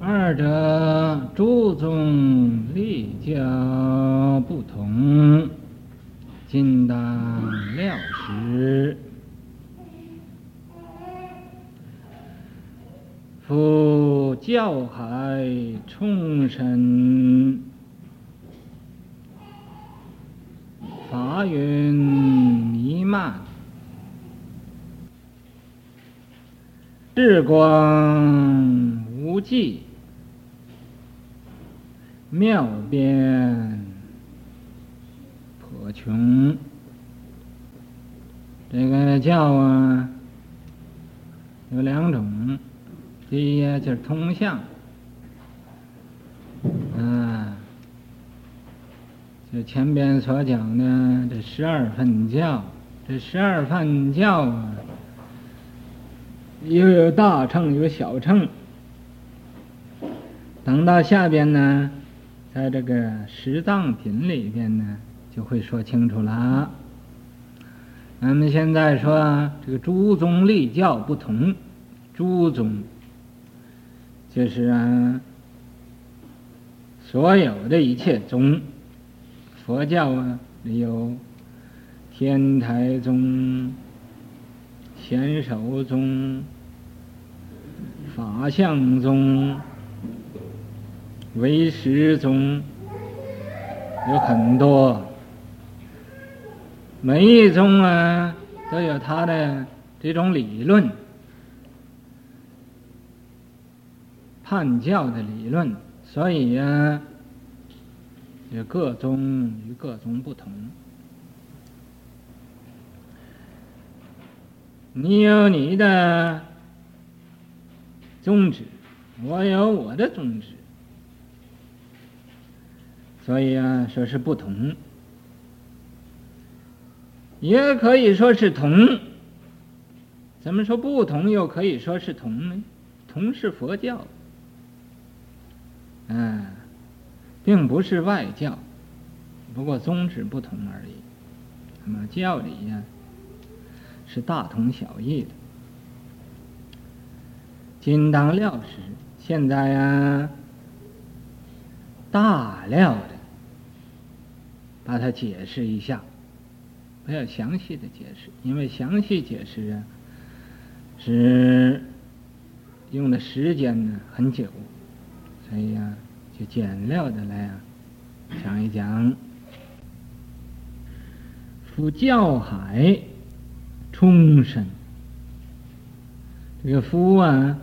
二者诸宗立教不同，今当料时。夫教海充盛，法云弥漫，日光无际。妙辩颇穷，这个教啊有两种，第一就是通向，啊，就前边所讲的这十二分教，这十二分教啊，又有大乘有小乘，等到下边呢。在这个十藏品里边呢，就会说清楚了。咱们现在说这个诸宗立教不同，诸宗就是啊，所有的一切宗，佛教啊有天台宗、显首宗、法相宗。为师中有很多，每一宗啊都有他的这种理论，判教的理论，所以呀、啊，也各宗与各宗不同。你有你的宗旨，我有我的宗旨。所以啊，说是不同，也可以说是同。怎么说不同，又可以说是同呢？同是佛教，嗯，并不是外教，不过宗旨不同而已。那么教理呀，是大同小异的。今当料实，现在呀，大料的。把它解释一下，不要详细的解释，因为详细解释啊，是用的时间呢很久，所以呀、啊，就简略的来啊讲一讲。夫教海充盛，这个夫啊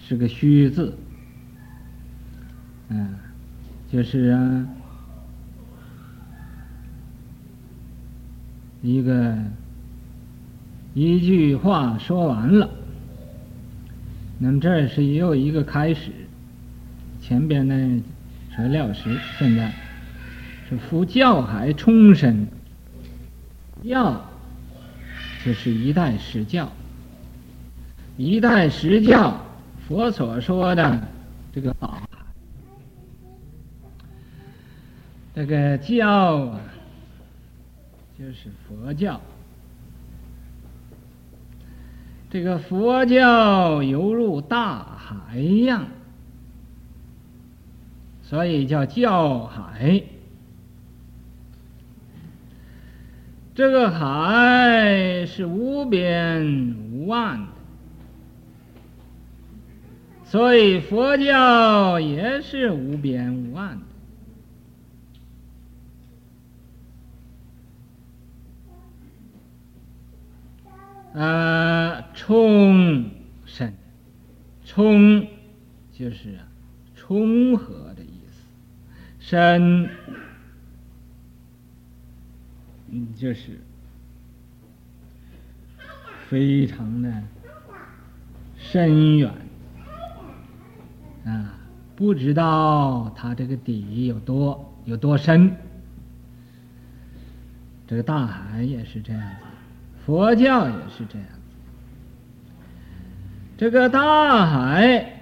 是个虚字，嗯，就是啊。一个一句话说完了，那么这是也有一个开始。前边呢是料石，现在是夫教海充盛，教就是一代实教，一代实教，佛所说的这个法，这个教啊。就是佛教，这个佛教犹如大海一样，所以叫教海。这个海是无边无岸的，所以佛教也是无边无岸的。呃，充盛，充就是啊，充和的意思，深，嗯，就是非常的深远。啊，不知道它这个底有多有多深，这个大海也是这样。子。佛教也是这样，这个大海，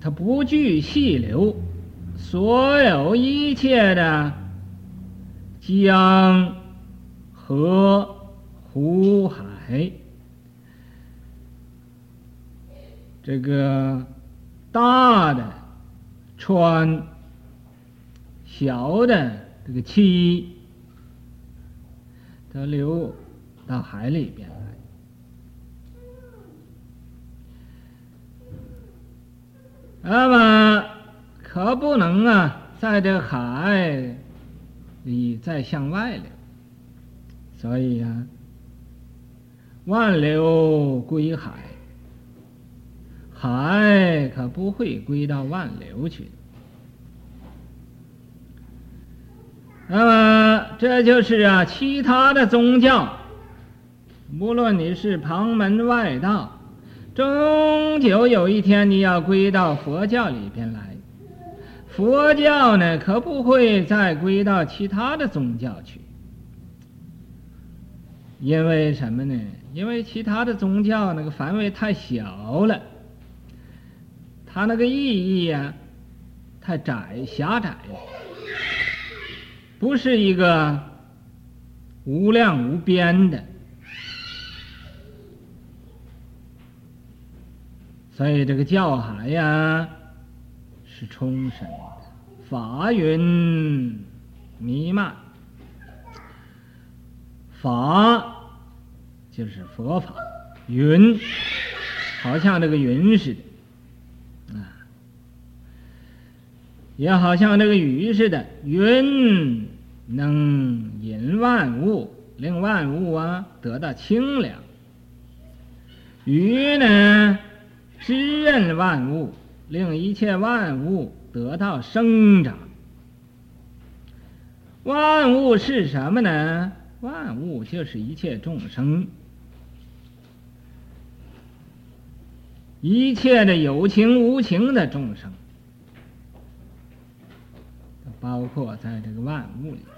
它不惧细流，所有一切的江、河、湖、海，这个大的川，小的这个溪，它流到海里边来。那么可不能啊，在这海里再向外流，所以呀、啊，万流归海。海可不会归到万流去。那么，这就是啊，其他的宗教，无论你是旁门外道，终究有一天你要归到佛教里边来。佛教呢，可不会再归到其他的宗教去。因为什么呢？因为其他的宗教那个范围太小了。它那个意义呀、啊，太窄狭窄了，不是一个无量无边的，所以这个教海呀是充实的，法云弥漫，法就是佛法，云好像这个云似的啊。也好像这个雨似的，云能引万物，令万物啊得到清凉；雨呢，滋润万物，令一切万物得到生长。万物是什么呢？万物就是一切众生，一切的有情无情的众生。包括在这个万物里边，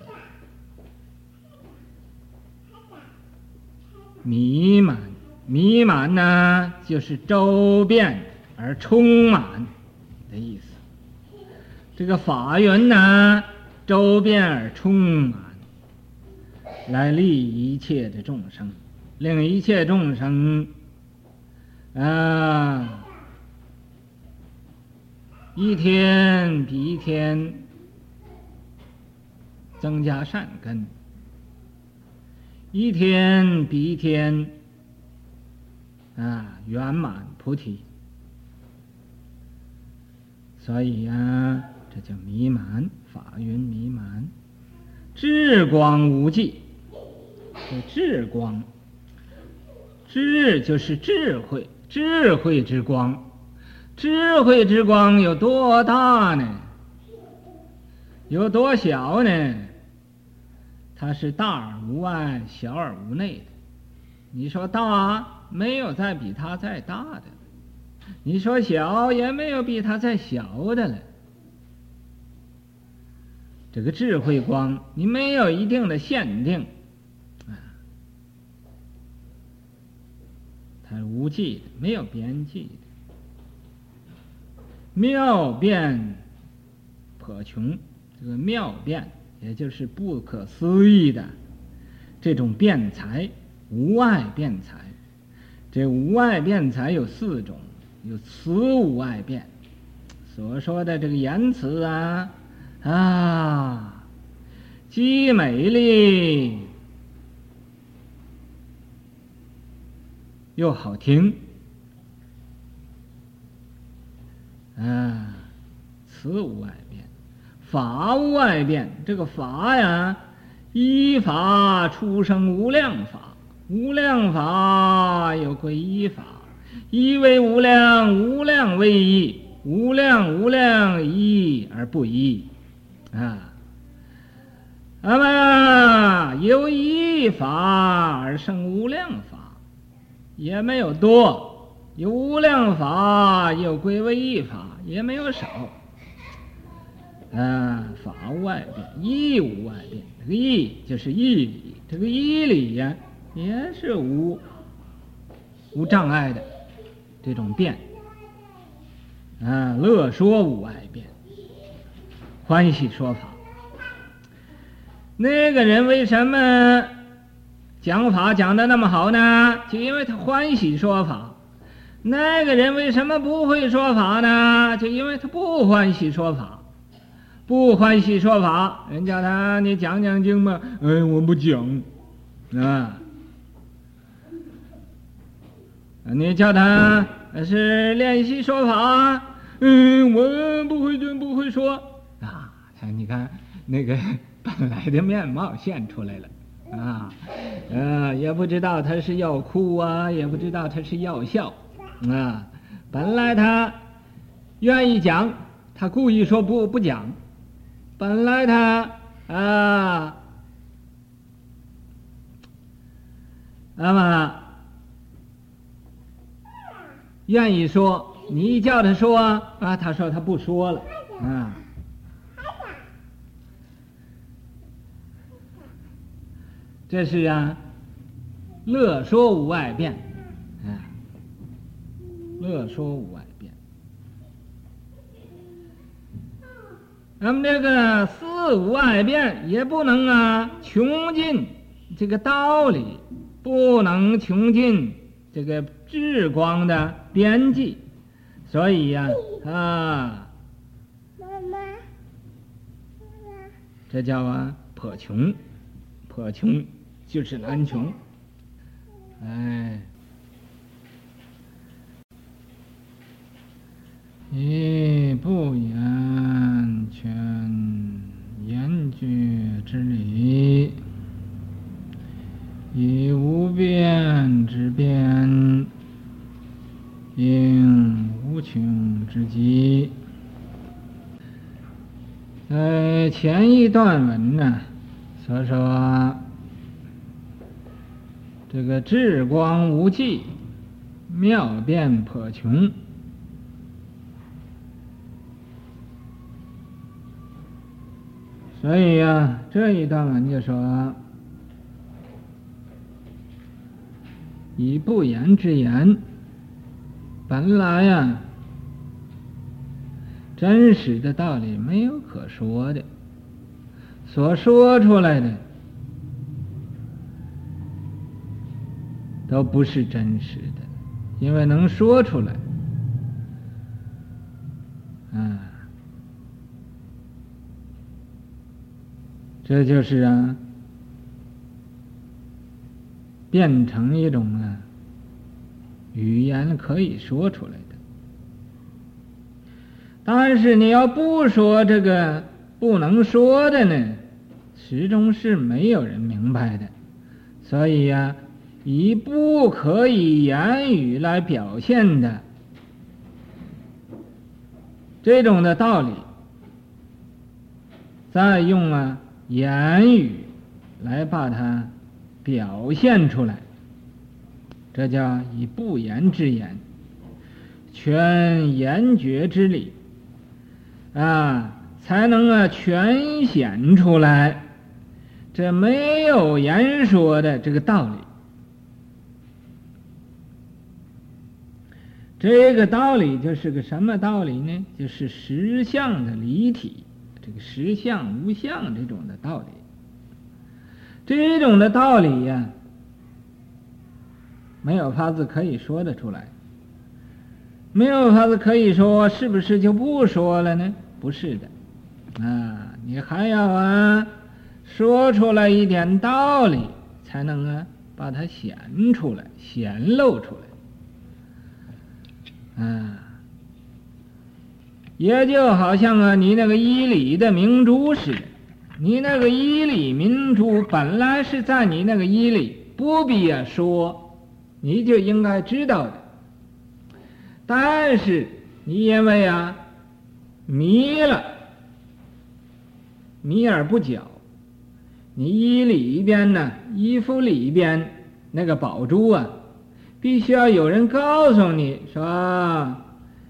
弥满，弥满呢，就是周遍而充满的意思。这个法源呢，周遍而充满，来利一切的众生，令一切众生啊，一天比一天。增加善根，一天比一天啊圆满菩提，所以呀、这叫弥满法云弥满，智光无际。这智光，智就是智慧，智慧之光，智慧之光有多大呢？有多小呢？它是大而无外，小而无内的。你说大，没有再比它再大的；你说小，也没有比它再小的了。这个智慧光，你没有一定的限定，啊，它是无际的，没有边际的，妙变破穷。这个妙变，也就是不可思议的这种辩才，无碍辩才。这无碍辩才有四种，有词无碍辩，所说的这个言辞啊，啊，既美丽又好听，啊，词无碍。法无碍辩，这个法呀，依法出生无量法，无量法有归一法，一为无量，无量为一，无量无量一而不一，啊，那么由一法而生无量法，也没有多；有无量法又归为一法，也没有少。啊，法无碍辩，义无外变。这个义就是义理，这个义理呀，也是无无障碍的这种变。啊，乐说无碍变，欢喜说法。那个人为什么讲法讲得那么好呢？就因为他欢喜说法。那个人为什么不会说法呢？就因为他不欢喜说法，不欢喜说法。人叫他你讲讲经吧，哎，我不讲，啊。你叫他是练习说法，嗯，我不会就不会说啊。你看那个 本来的面貌现出来了啊，呃，也不知道他是要哭啊，也不知道他是要笑啊。本来他愿意讲，他故意说不不讲。本来他啊，那么。愿意说，你一叫他说啊，他说他不说了，啊，这是啊，乐说无外辩，啊，乐说无外辩。那么这个四无外辩也不能啊穷尽这个道理，不能穷尽这个。智光的边际，所以呀，啊，妈妈，这叫啊破穷，破穷就是难穷，哎，以不言全言句之理，以无变之辩。应无穷之极。呃，前一段文呢，所说这个智光无际，妙变颇穷。所以呀、啊，这一段文就说，以不言之言。本来呀，真实的道理没有可说的，所说出来的都不是真实的，因为能说出来，啊，这就是啊，变成一种啊。语言可以说出来的，但是你要不说这个不能说的呢，始终是没有人明白的。所以呀、以不可以言语来表现的这种的道理，再用啊言语来把它表现出来。这叫以不言之言，全言绝之理，啊，才能啊全显出来。这没有言说的这个道理，这个道理就是个什么道理呢？就是实相的离体，这个实相无相这种的道理，这种的道理呀。没有法子可以说得出来，没有法子可以说，是不是就不说了呢？不是的，啊，你还要啊说出来一点道理，才能啊把它显出来、显露出来，啊，也就好像啊你那个衣里的明珠似的，你那个衣里明珠本来是在你那个衣里，不必啊说。你就应该知道的，但是你因为啊迷了，迷而不觉，你衣里边呢，衣服里边那个宝珠啊，必须要有人告诉你说，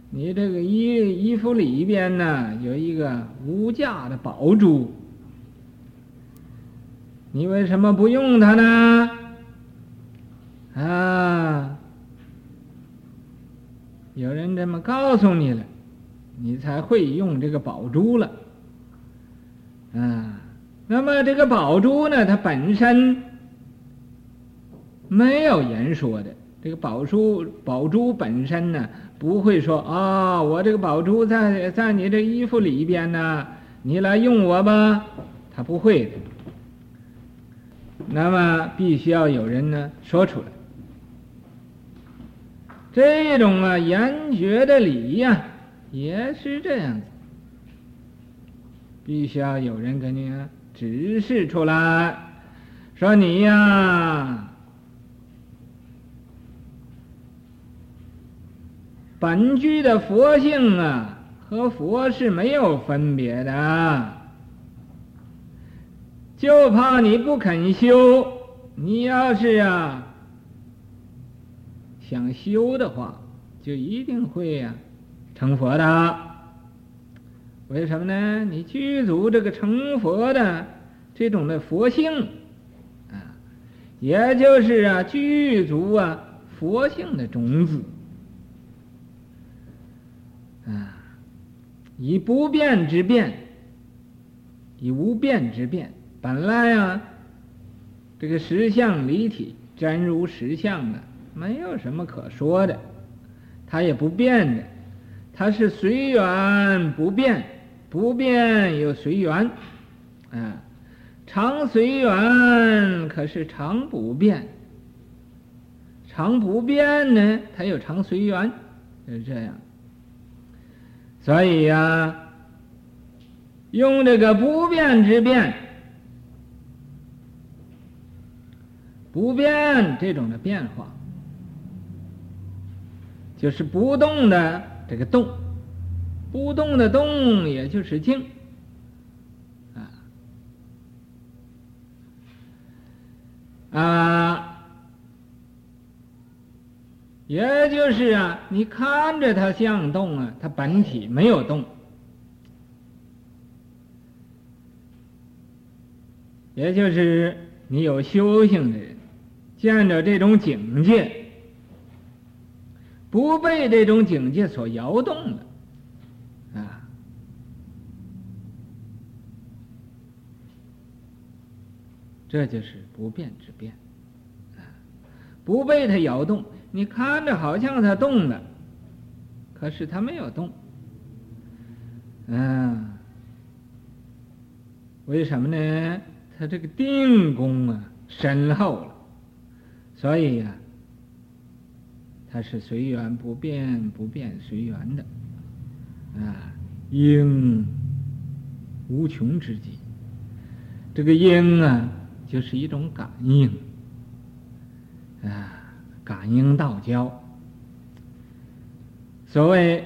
你这个衣衣服里边呢有一个无价的宝珠，你为什么不用它呢？啊！有人这么告诉你了，你才会用这个宝珠了。啊，那么这个宝珠呢，它本身没有言说的，这个宝珠宝珠本身呢，不会说啊、我这个宝珠在在你这衣服里边呢，你来用我吧，他不会的。那么必须要有人呢说出来，这种啊严决的礼呀、也是这样子，必须要有人给你指示出来，说你呀，本具的佛性啊，和佛是没有分别的。就怕你不肯修，你要是啊想修的话，就一定会呀、啊、成佛的。为什么呢？你具足这个成佛的这种的佛性啊，也就是啊具足啊佛性的种子啊，以不变之变，以无变之变。本来啊，这个实相离体真如实相的，没有什么可说的，它也不变的，它是随缘不变，不变又随缘，啊，常随缘可是常不变，常不变呢，它又常随缘，就是这样。所以呀、用这个不变之变。不变这种的变化，就是不动的这个动，不动的动，也就是静，啊。啊，也就是啊，你看着它像动啊，它本体没有动，也就是你有修行的人。见着这种境界，不被这种境界所摇动的，啊，这就是不变之变，啊，不被它摇动。你看着好像它动了，可是它没有动，嗯，为什么呢？它这个定功啊深厚了。所以呀、它是随缘不变，不变随缘的，啊，应无穷之极。这个应啊，就是一种感应，啊，感应道交。所谓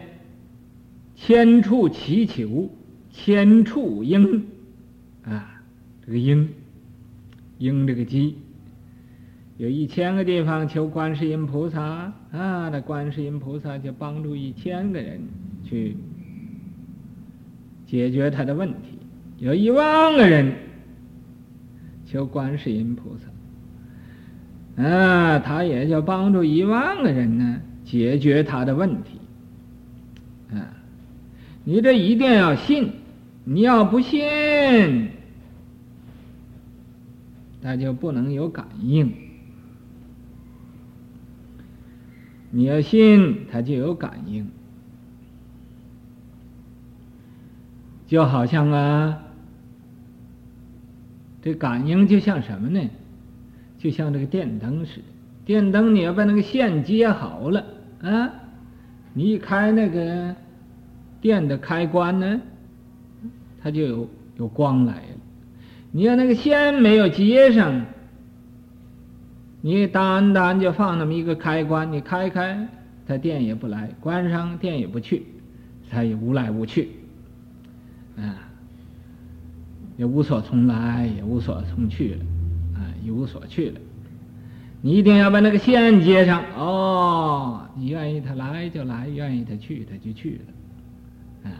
千处祈求，千处应，啊，这个应，应这个机。有一千个地方求观世音菩萨啊，那观世音菩萨就帮助一千个人去解决他的问题。有一万个人求观世音菩萨啊，他也就帮助一万个人呢解决他的问题。啊，你这一定要信，你要不信，那就不能有感应。你要信，它就有感应，就好像啊，这感应就像什么呢？就像这个电灯似的。电灯你要把那个线接好了啊，你一开那个电的开关呢，它就有有光来了。你要那个线没有接上。你单单就放那么一个开关，你开开，它电也不来；关上，电也不去，它也无来无去，啊，也无所从来，也无所从去了，啊，一无所去了。你一定要把那个线接上，哦，你愿意它来就来，愿意它去它就去了，啊，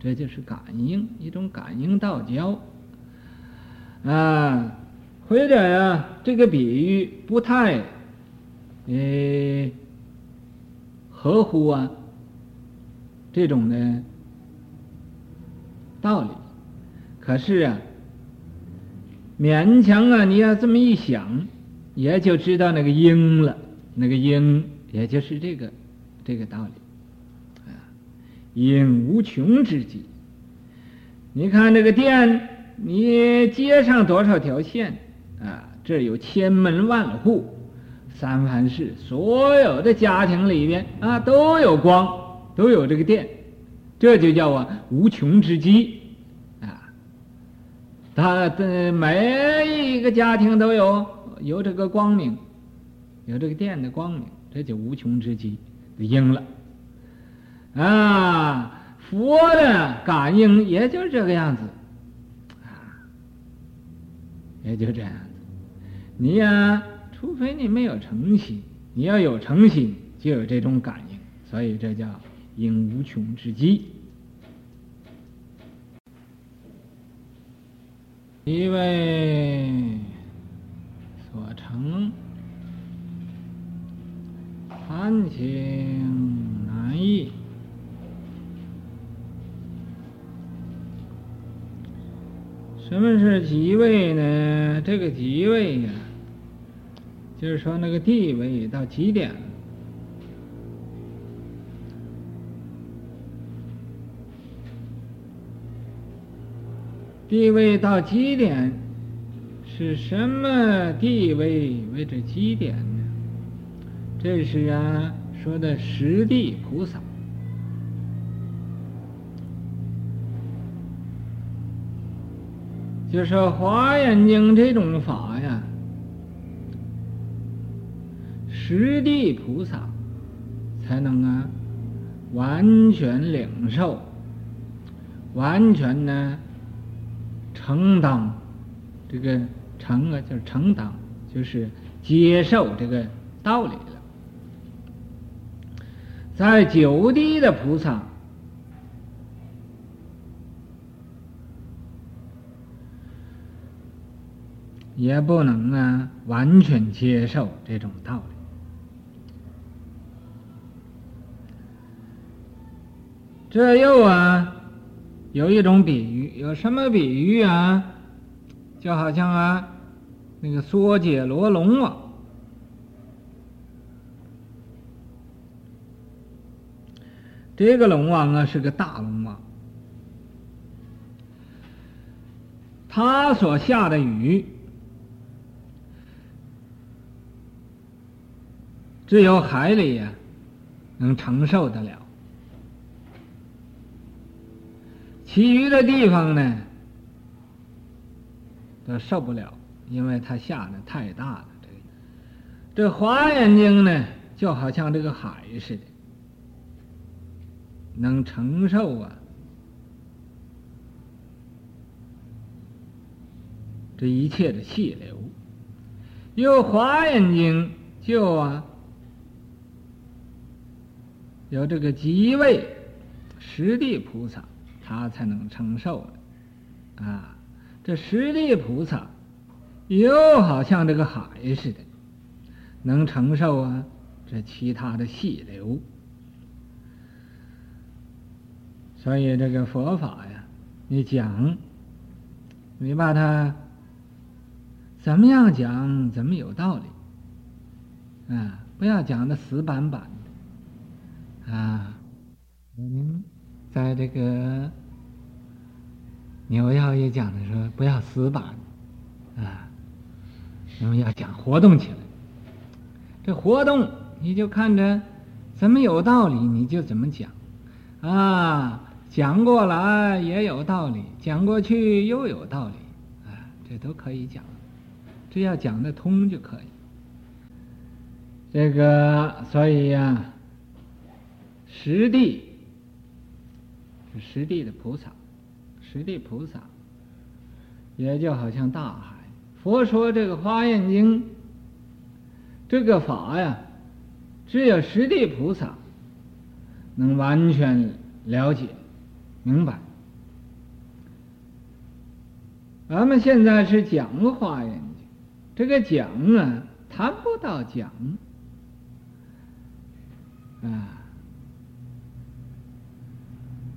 这就是感应，一种感应道交，啊。或者呀，这个比喻不太，呃，合乎啊这种的道理。可是啊，勉强啊，你要这么一想，也就知道那个应了，那个应也就是这个这个道理啊，应无穷之极。你看这个电，你接上多少条线啊？这有千门万户，三藩市所有的家庭里面啊都有光，都有这个电，这就叫啊无穷之极啊。他的每一个家庭都有有这个光明，有这个电的光明，这就无穷之极的应了啊。佛的感应也就这个样子啊，也就这样。你呀、除非你没有诚心，你要有诚心，就有这种感应，所以这叫应无穷之机，一为所成，谈情难议。什么是极位呢？这个极位呀。就是说，那个地位到极点，地位到极点是什么地位为这极点呢？这是啊说的十地菩萨，就说《华严经》这种法呀。十地菩萨才能啊，完全领受，完全呢承当这个承啊，就是承当，就是接受这个道理了。在九地的菩萨也不能啊，完全接受这种道理。这又啊，有一种比喻，有什么比喻啊？就好像啊，那个娑竭罗龙王，这个龙王啊是个大龙王，他所下的雨，只有海里呀、能承受得了。其余的地方呢，都受不了，因为它下的太大了。这这华严经呢，就好像这个海似的，能承受啊这一切的气流。有华严经就啊，有这个极位十地菩萨。他才能承受啊！这十地菩萨又好像这个海似的，能承受啊这其他的细流。所以这个佛法呀，你讲，你把它怎么样讲，怎么有道理啊！不要讲的死板板啊！您。在这个纽要也讲的说，不要死板，啊，我们要讲活动起来。这活动你就看着怎么有道理，你就怎么讲，啊，讲过来也有道理，讲过去又有道理，啊，这都可以讲，只要讲得通就可以。这个所以呀，实地。十地的菩萨，十地菩萨，也就好像大海。佛说这个《华严经》，这个法呀，只有十地菩萨能完全了解、明白。咱们现在是讲《华严经》，这个讲啊，谈不到讲啊。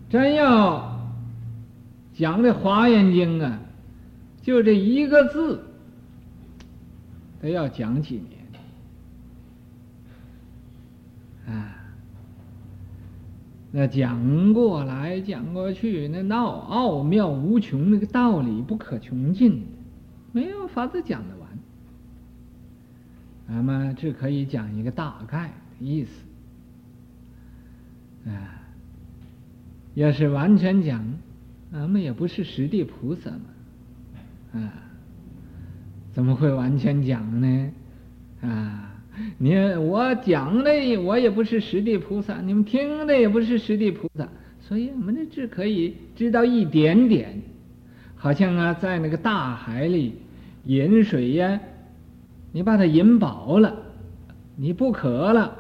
真要讲这《华严经》啊，就这一个字，得要讲几年啊！那讲过来讲过去，那闹奥妙无穷，那个道理不可穷尽，没有法子讲得完。那么，这可以讲一个大概的意思，啊。要是完全讲，俺们也不是十地菩萨嘛，啊，怎么会完全讲呢？啊。你我讲的我也不是十地菩萨，你们听的也不是十地菩萨，所以我们这只可以知道一点点，好像啊，在那个大海里饮水呀，你把它饮饱了，你不渴了，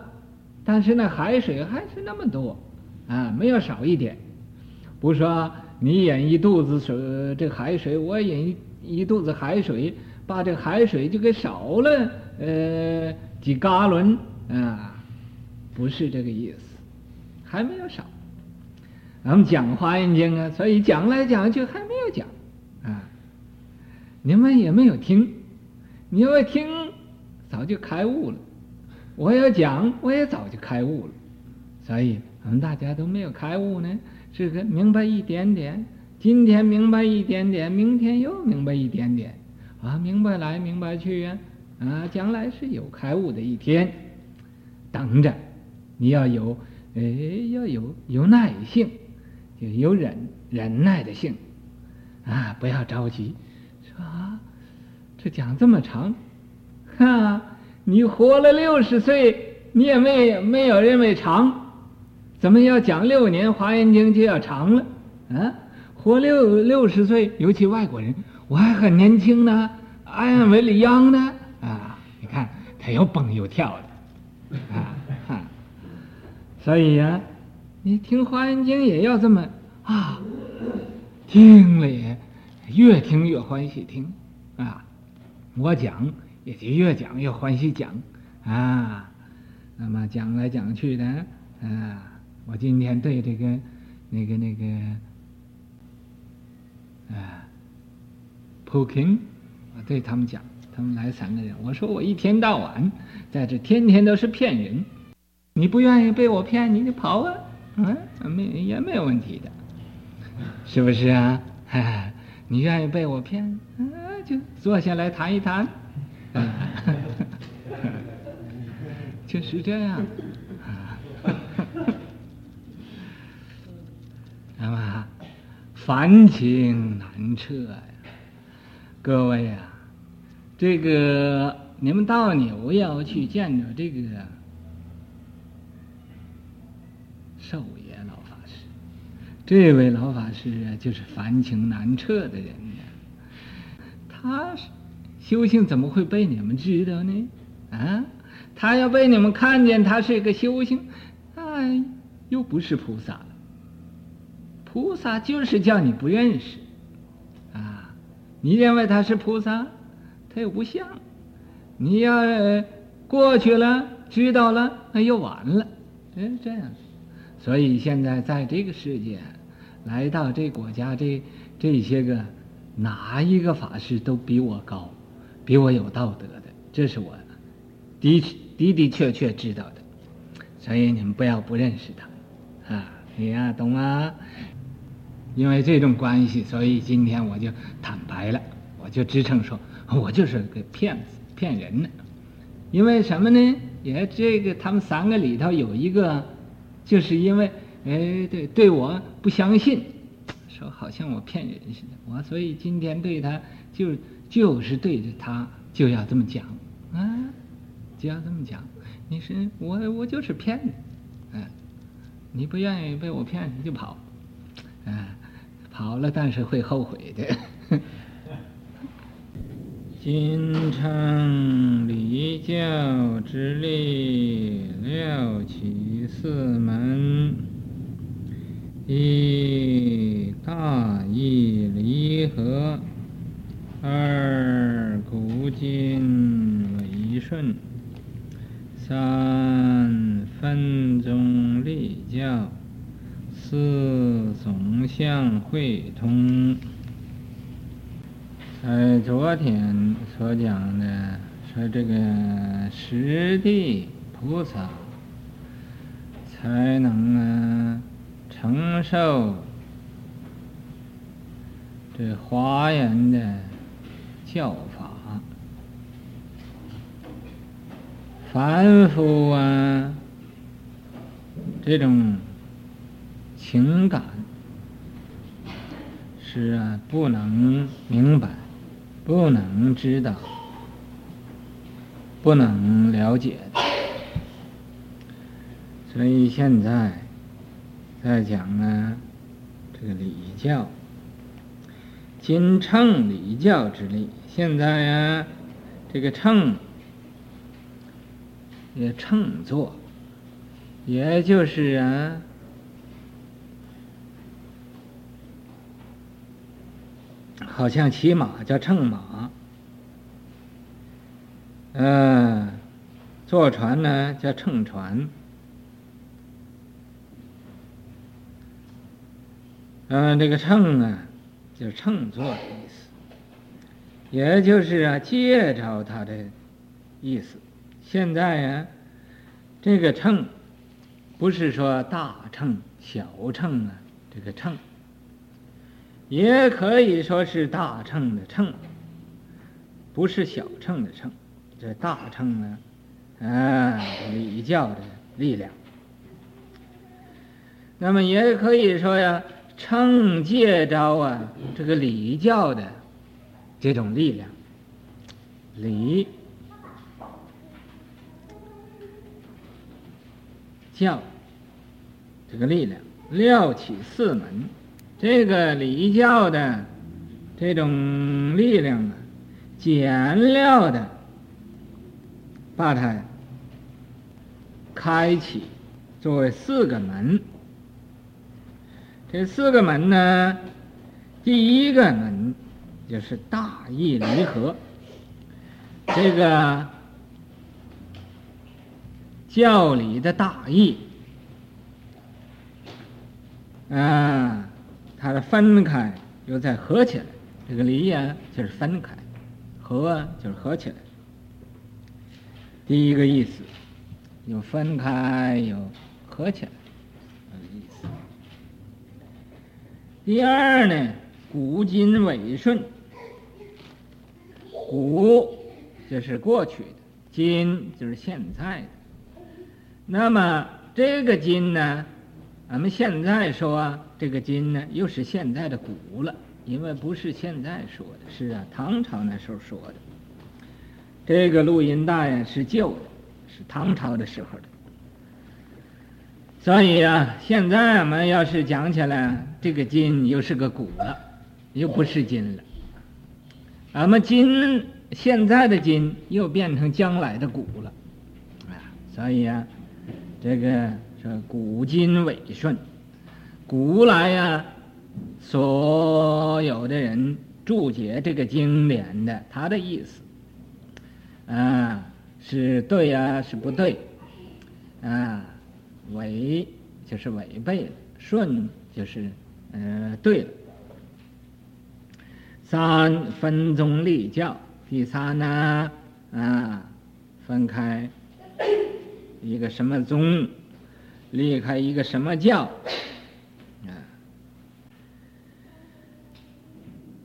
但是那海水还是那么多，啊，没有少一点。不说你饮一肚子水，这海水，我饮一肚子海水，把这海水就给少了，呃。几加仑啊，不是这个意思，还没有少。咱们讲《华严经》啊，所以讲来讲去还没有讲啊。你们也没有听，你要听，早就开悟了。我要讲，我也早就开悟了。所以我们大家都没有开悟呢，这个明白一点点，今天明白一点点，明天又明白一点点，啊，明白来明白去呀。啊，将来是有开悟的一天，等着。你要有，哎，要有有耐性，就有忍忍耐的性，啊，不要着急。啊，这讲这么长，哈，你活了六十岁，你也没没有认为长，怎么要讲六年《华严经》就要长了？啊，活六六十岁，尤其外国人，我还很年轻呢，I am very young 呢。又蹦又跳的，啊！所以呀、啊，你听《华严经》也要这么啊，听了也越听越欢喜听啊。我讲也就越讲越欢喜讲啊。那么讲来讲去的啊，我今天对这个那个那个啊，普京，我对他们讲。他们来三个人，我说我一天到晚在这，天天都是骗人。你不愿意被我骗，你就跑啊，嗯，没也没有问题的，是不是啊？你愿意被我骗，啊，就坐下来谈一谈，啊，就是这样，啊，那么凡情难测呀，各位呀。这个你们到纽要去见着这个寿爷老法师，这位老法师啊，就是凡情难测的人呢。他修行怎么会被你们知道呢？啊，他要被你们看见，他是一个修行，哎，又不是菩萨了。菩萨就是叫你不认识，啊，你认为他是菩萨？他又不像，你要过去了，知道了，那又完了，哎，这样。所以现在在这个世界，来到这国家，这这些个哪一个法师都比我高，比我有道德的，这是我的的的确确知道的。所以你们不要不认识他，啊，你呀，懂吗？因为这种关系，所以今天我就坦白了，我就支撑说。我就是个骗子，骗人呢。因为什么呢？也这个他们三个里头有一个，就是因为哎，对对我不相信，说好像我骗人似的。我所以今天对他就就是对着他就要这么讲啊，就要这么讲。你是我我就是骗你，哎，你不愿意被我骗你就跑，哎，好了但是会后悔的。今承礼教之力，六起四门，一大义离合，二古今纬顺，三分宗立教，四总相会通。呃，昨天所讲的说这个十地菩萨才能啊承受这华严的教法，凡夫啊，这种情感是啊，不能明白，不能知道，不能了解的。所以现在在讲呢，这个礼教，今称礼教之力。现在呀，这个称也称作，也就是啊，好像骑马叫乘马，嗯、坐船呢叫乘船。嗯，这个乘啊，就乘坐的意思，也就是啊，借着它的意思。现在呀，这个乘，不是说大乘、小乘啊，这个乘，也可以说是大乘的乘，不是小乘的乘。这大乘呢，啊，礼教的力量。那么也可以说呀。乘借着啊，这个礼教的这种力量，礼教这个力量，料起四门，这个礼教的这种力量啊，简料的把它开启，作为四个门。这四个门呢，第一个门就是大义离合。这个教理的大义啊，它的分开又再合起来。这个离呀，就是分开；合啊，就是合起来。第一个意思，有分开，有合起来的意思。第二呢，古今纬顺，古就是过去的，今就是现在的。那么这个今呢，俺们现在说这个金呢，又是现在的古了，因为不是现在说的，是啊，唐朝那时候说的。这个录音带呀是旧的，是唐朝的时候的。所以啊，现在我们要是讲起来，这个金又是个古了，又不是金了。俺们今现在的今又变成将来的古了，啊，所以啊，这个说古今纬顺，古来呀，所有的人注解这个经典的，他的意思，啊，是对呀，是不对，啊。违就是违背了，顺就是呃对了。三分宗立教，第三呢啊分开一个什么宗，离开一个什么教啊。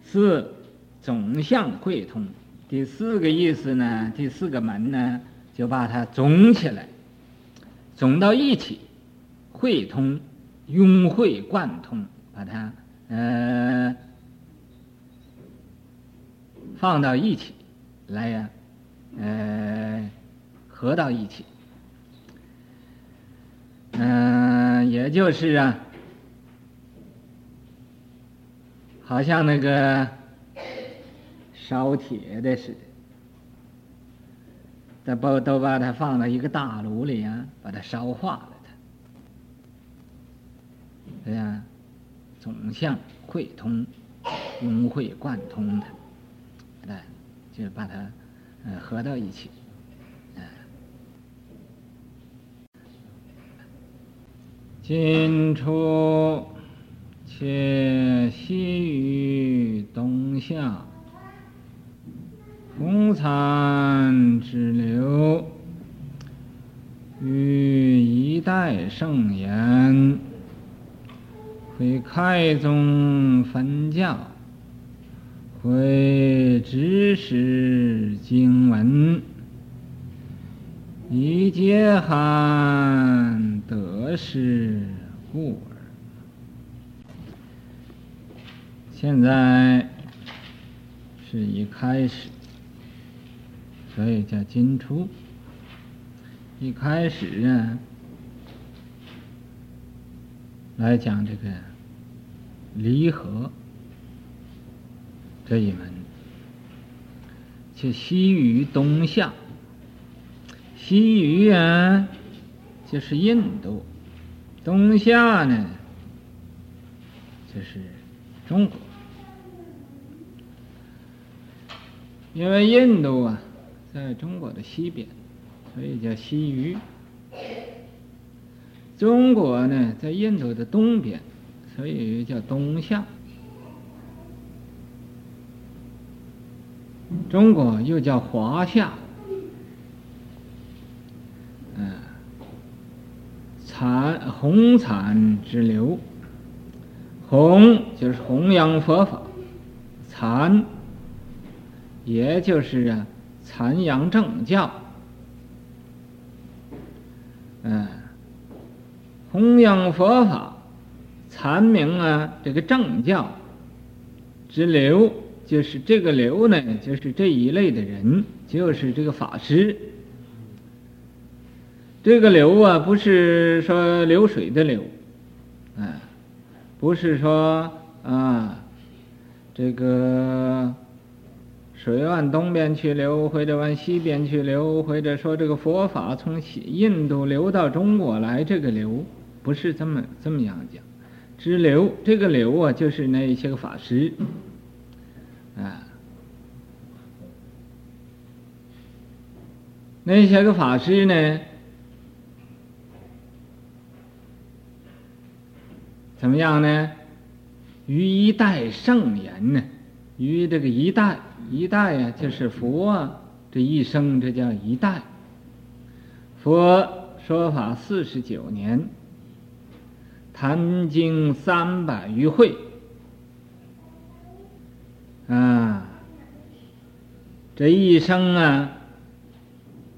四总相会通，第四个意思呢，第四个门呢就把它总起来。总到一起，会通，融会贯通，把它呃放到一起来呀，呃合到一起，嗯、也就是啊，好像那个烧铁的似的。再把都把它放到一个大炉里啊，把它烧化了它，这样总相会通，融会贯通的，哎，就把它呃合到一起，今初且西于东夏。风餐之流，与一代圣言，会开宗分教，会指使经文，以解寒得失故耳。现在是一开始，所以叫今初。一开始啊，来讲这个离合这一门，就西域东下。西域啊，就是印度；东夏呢，就是中国。因为印度啊，在中国的西边。所以叫西域，中国呢，在印度的东边，所以又叫东夏。中国又叫华夏，嗯，产弘产之流，弘就是弘扬佛法，产也就是啊，阐扬正教。嗯，弘扬佛法，阐明啊，这个正教之流，就是这个流呢，就是这一类的人，就是这个法师。这个流啊，不是说流水的流，啊，不是说啊，这个。水往东边去流，或者往西边去流，或者说这个佛法从西印度流到中国来，这个流不是这么这么样讲。支流这个流啊，就是那些个法师啊，那些个法师呢，怎么样呢？于一代圣言呢，于这个一代。一代呀，就是佛啊这一生，这叫一代。佛说法四十九年，谈经三百余会，啊，这一生啊，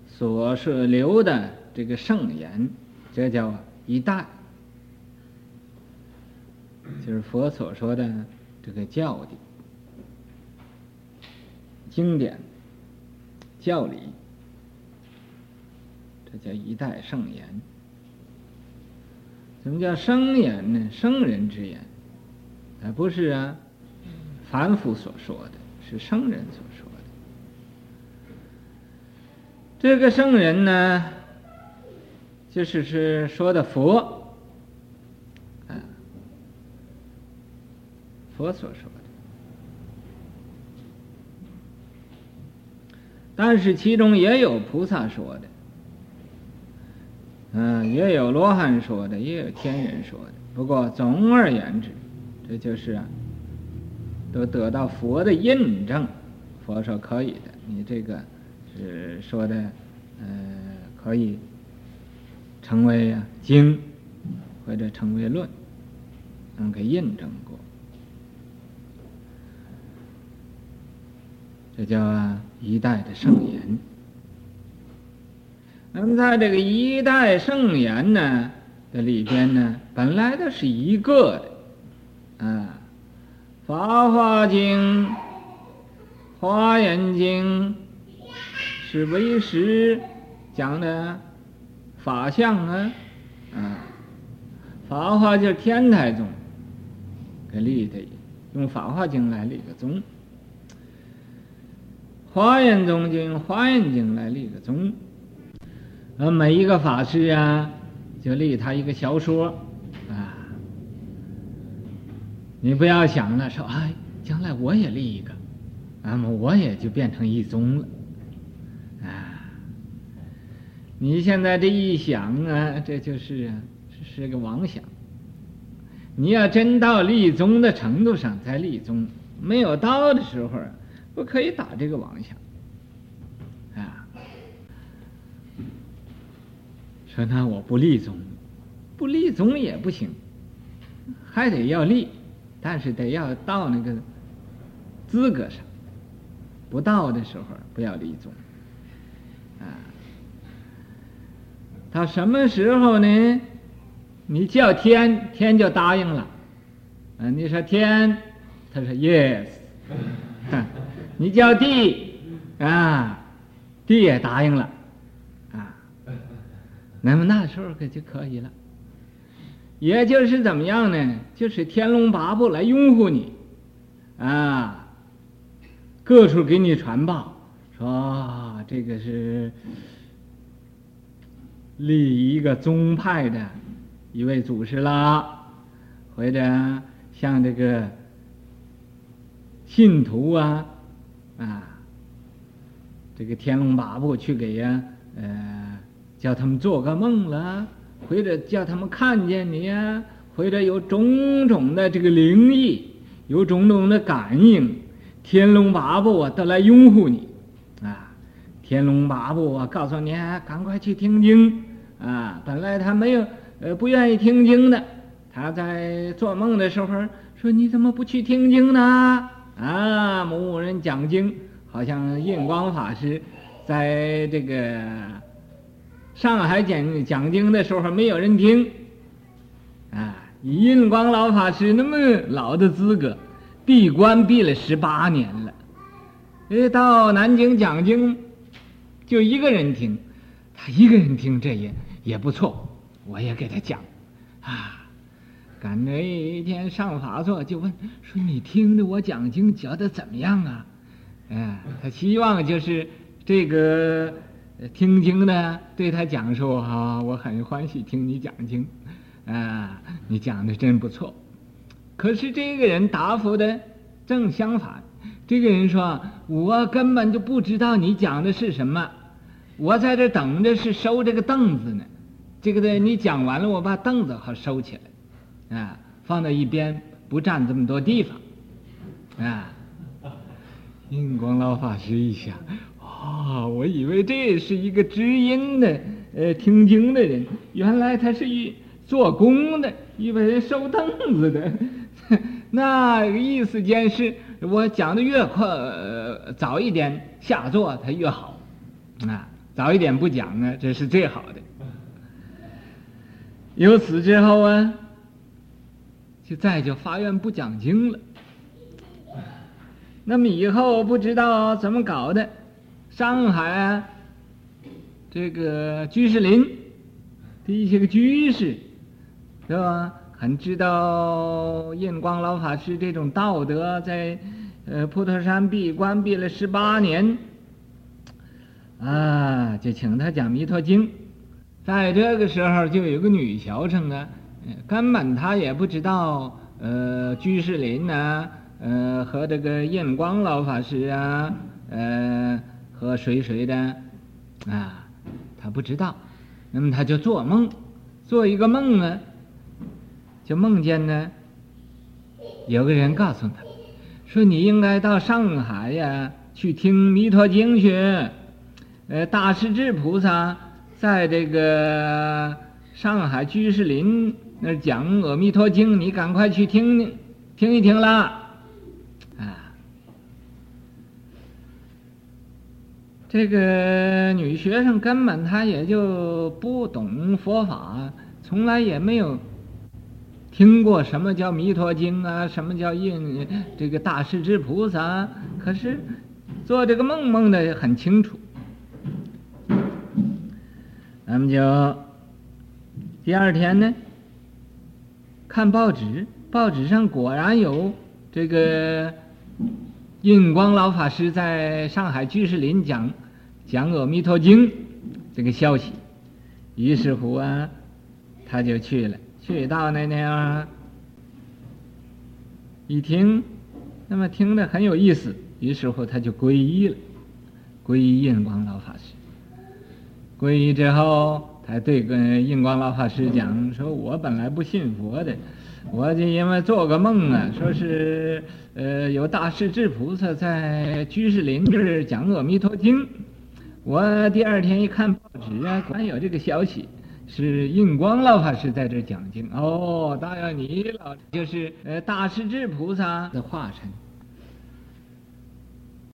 所是留的这个圣言，这叫一代，就是佛所说的这个教的。经典教理，这叫一代圣言。什么叫圣言呢？圣人之言，而不是啊，凡夫所说的，是圣人所说的。这个圣人呢，就是是说的佛，啊，佛所说的。但是其中也有菩萨说的，嗯，也有罗汉说的，也有天人说的。不过总而言之，这就是啊，都得到佛的印证。佛说可以的，你这个是说的，呃，可以成为啊经，或者成为论，能给印证过。这叫一代的圣言。那么在这个一代圣言呢的里边呢，本来都是一个的，啊，《法华经》《华严经》是为师讲的法相啊，啊，《法华》就是天台宗给立的，用《法华经》来立个宗。华严宗就用华严经来立个宗，呃，每一个法师啊，就立他一个小说，啊，你不要想了，说哎，将来我也立一个，那么我也就变成一宗了，啊，你现在这一想啊，这就是是个妄想。你要真到立宗的程度上再立宗，没有到的时候。不可以打这个妄想，啊！说那我不立宗，不立宗也不行，还得要立，但是得要到那个资格上，不到的时候不要立宗。啊，到什么时候呢？你叫天，天就答应了。啊，你说天，他说 yes。你叫弟，啊，弟也答应了。啊，那么那时候可就可以了。也就是怎么样呢？就是天龙八部来拥护你，啊，各处给你传报，说、这个是立一个宗派的一位祖师啦，或者像这个信徒啊，啊，这个天龙八部去给呀，呃，叫他们做个梦了。或者叫他们看见你呀，或者有种种的这个灵异，有种种的感应，天龙八部啊都来拥护你，啊，天龙八部啊告诉你，赶快去听经啊！本来他没有呃不愿意听经的，他在做梦的时候说：“你怎么不去听经呢？”啊，某人讲经，好像印光法师在这个。上海讲讲经的时候没有人听，啊，印光老法师那么老的资格，闭关闭了十八年了，诶，到南京讲经，就一个人听，他一个人听这也也不错，我也给他讲，啊，赶着一天上法座就问说，你听着我讲经觉得怎么样啊？哎，他希望就是这个。听经呢，对他讲说哈，我很欢喜听你讲经，啊，你讲的真不错。可是这个人答复的正相反，这个人说，我根本就不知道你讲的是什么，我在这等着是收这个凳子呢。这个的你讲完了，我把凳子好收起来，啊，放到一边，不占这么多地方，啊。印光老法师一想。啊、哦，我以为这是一个知音的，呃，听经的人，原来他是一做工的，一为人收凳子的。那意思间是，我讲的越快，早一点下座，他越好。啊，早一点不讲呢，这是最好的。由此之后啊，就再就发愿不讲经了。那么以后不知道怎么搞的。上海啊，这个居士林的一些个居士，是吧？很知道印光老法师这种道德，在呃普陀山闭关闭了十八年，啊，就请他讲《弥陀经》。在这个时候，就有个女学生啊，根本他也不知道呃居士林呢，呃和这个印光老法师啊，呃。和谁谁的啊？他不知道，那么他就做梦，做一个梦呢，就梦见呢，有个人告诉他，说你应该到上海呀去听《弥陀经》去，呃，大势至菩萨在这个上海居士林那讲《阿弥陀经》，你赶快去听听听一听啦。啊这个女学生根本她也就不懂佛法，从来也没有听过什么叫《弥陀经》啊，什么叫印这个大势至菩萨。可是做这个梦梦的很清楚。那么就第二天呢，看报纸，报纸上果然有这个印光老法师在上海居士林讲。讲《阿弥陀经》这个消息，于是乎啊，他就去了。去到那那一听，那么听得很有意思，于是乎他就皈依了，皈依印光老法师。皈依之后，他对跟印光老法师讲说：“我本来不信佛的，我就因为做个梦啊，说是呃有大势至菩萨在居士林这儿讲《阿弥陀经》。”我第二天一看报纸啊，果然有这个消息，是印光老法师在这讲经哦，大要你老就是呃大势至菩萨的化身。